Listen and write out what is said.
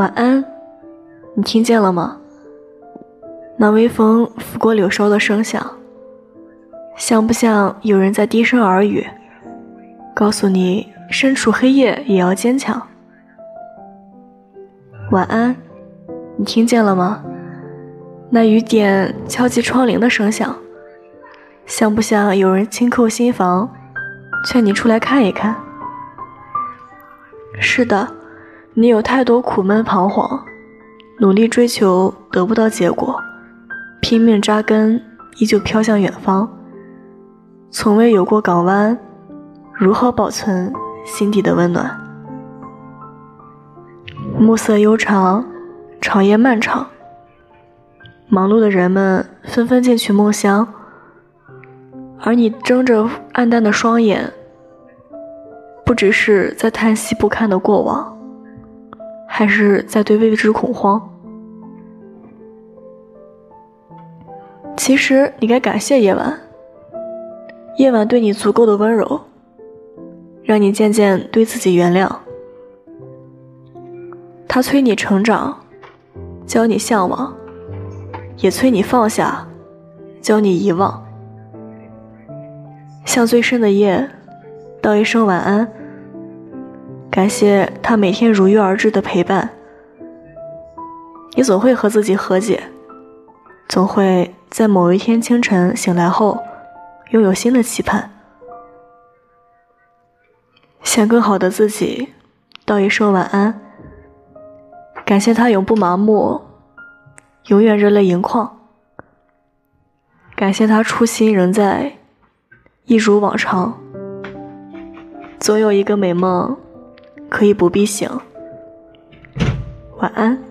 晚安，你听见了吗？那微风拂过柳梢的声响，像不像有人在低声耳语，告诉你身处黑夜也要坚强？晚安，你听见了吗？那雨点敲击窗棂的声响，像不像有人轻叩心房，劝你出来看一看？是的。你有太多苦闷彷徨，努力追求得不到结果，拼命扎根依旧飘向远方，从未有过港湾，如何保存心底的温暖？暮色悠长，长夜漫长，忙碌的人们纷纷进取梦乡，而你睁着暗淡的双眼，不只是在叹息不堪的过往。还是在对未知恐慌。其实你该感谢夜晚，夜晚对你足够的温柔，让你渐渐对自己原谅。他催你成长，教你向往，也催你放下，教你遗忘。向最深的夜道一声晚安。感谢他每天如约而至的陪伴，你总会和自己和解，总会在某一天清晨醒来后，拥有新的期盼。向更好的自己道一声晚安。感谢他永不麻木，永远热泪盈眶。感谢他初心仍在，一如往常，总有一个美梦。可以不必醒，晚安。